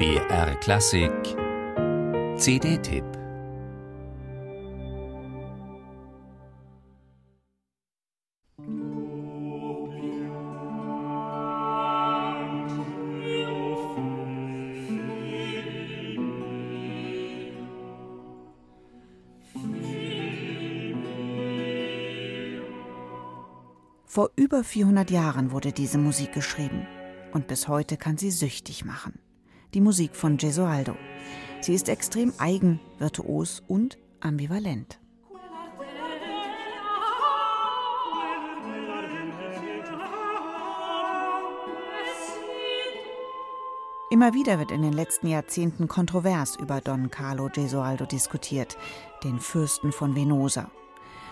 BR Klassik. CD-Tipp Vor über 400 Jahren wurde diese Musik geschrieben. Und bis heute kann sie süchtig machen. Die Musik von Gesualdo. Sie ist extrem eigen, virtuos und ambivalent. Immer wieder wird in den letzten Jahrzehnten kontrovers über Don Carlo Gesualdo diskutiert, den Fürsten von Venosa.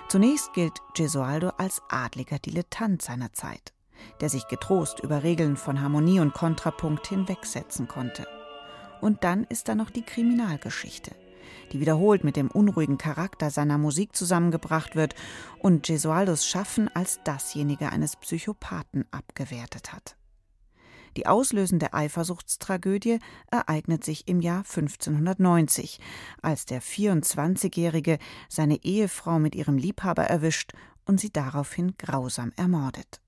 Zunächst gilt Gesualdo als adliger Dilettant seiner Zeit der sich getrost über Regeln von Harmonie und Kontrapunkt hinwegsetzen konnte. Und dann ist da noch die Kriminalgeschichte, die wiederholt mit dem unruhigen Charakter seiner Musik zusammengebracht wird und Gesualdos Schaffen als dasjenige eines Psychopathen abgewertet hat. Die auslösende Eifersuchtstragödie ereignet sich im Jahr 1590, als der 24-Jährige seine Ehefrau mit ihrem Liebhaber erwischt und sie daraufhin grausam ermordet.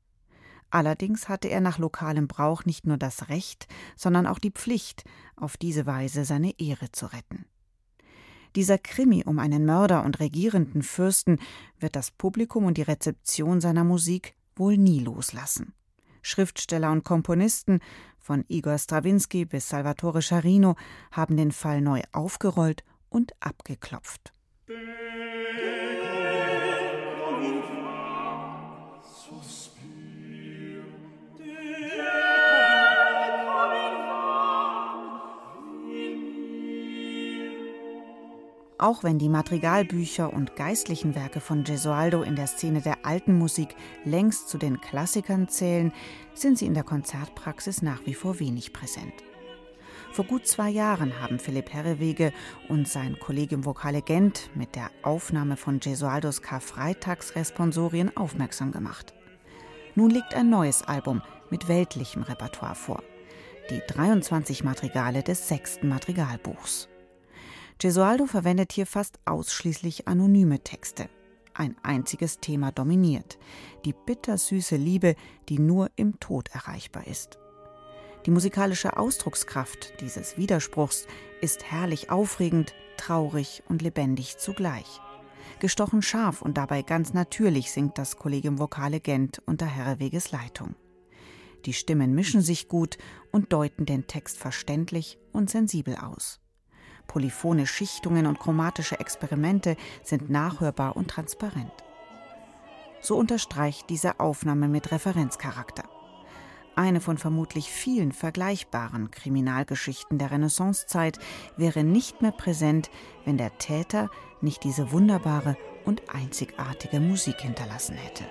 Allerdings hatte er nach lokalem Brauch nicht nur das Recht, sondern auch die Pflicht, auf diese Weise seine Ehre zu retten. Dieser Krimi um einen Mörder und regierenden Fürsten wird das Publikum und die Rezeption seiner Musik wohl nie loslassen. Schriftsteller und Komponisten, von Igor Strawinski bis Salvatore Scharino, haben den Fall neu aufgerollt und abgeklopft. Auch wenn die Madrigalbücher und geistlichen Werke von Gesualdo in der Szene der alten Musik längst zu den Klassikern zählen, sind sie in der Konzertpraxis nach wie vor wenig präsent. Vor gut zwei Jahren haben Philipp Herrewege und sein Kollegium Vokale Gent mit der Aufnahme von Gesualdos Karfreitagsresponsorien aufmerksam gemacht. Nun liegt ein neues Album mit weltlichem Repertoire vor. Die 23 Madrigale des sechsten Madrigalbuchs. Gesualdo verwendet hier fast ausschließlich anonyme Texte. Ein einziges Thema dominiert: die bittersüße Liebe, die nur im Tod erreichbar ist. Die musikalische Ausdruckskraft dieses Widerspruchs ist herrlich aufregend, traurig und lebendig zugleich. Gestochen scharf und dabei ganz natürlich singt das Kollegium Vokale Gent unter Herreweges Leitung. Die Stimmen mischen sich gut und deuten den Text verständlich und sensibel aus. Polyphone Schichtungen und chromatische Experimente sind nachhörbar und transparent. So unterstreicht diese Aufnahme mit Referenzcharakter. Eine von vermutlich vielen vergleichbaren Kriminalgeschichten der Renaissancezeit wäre nicht mehr präsent, wenn der Täter nicht diese wunderbare und einzigartige Musik hinterlassen hätte.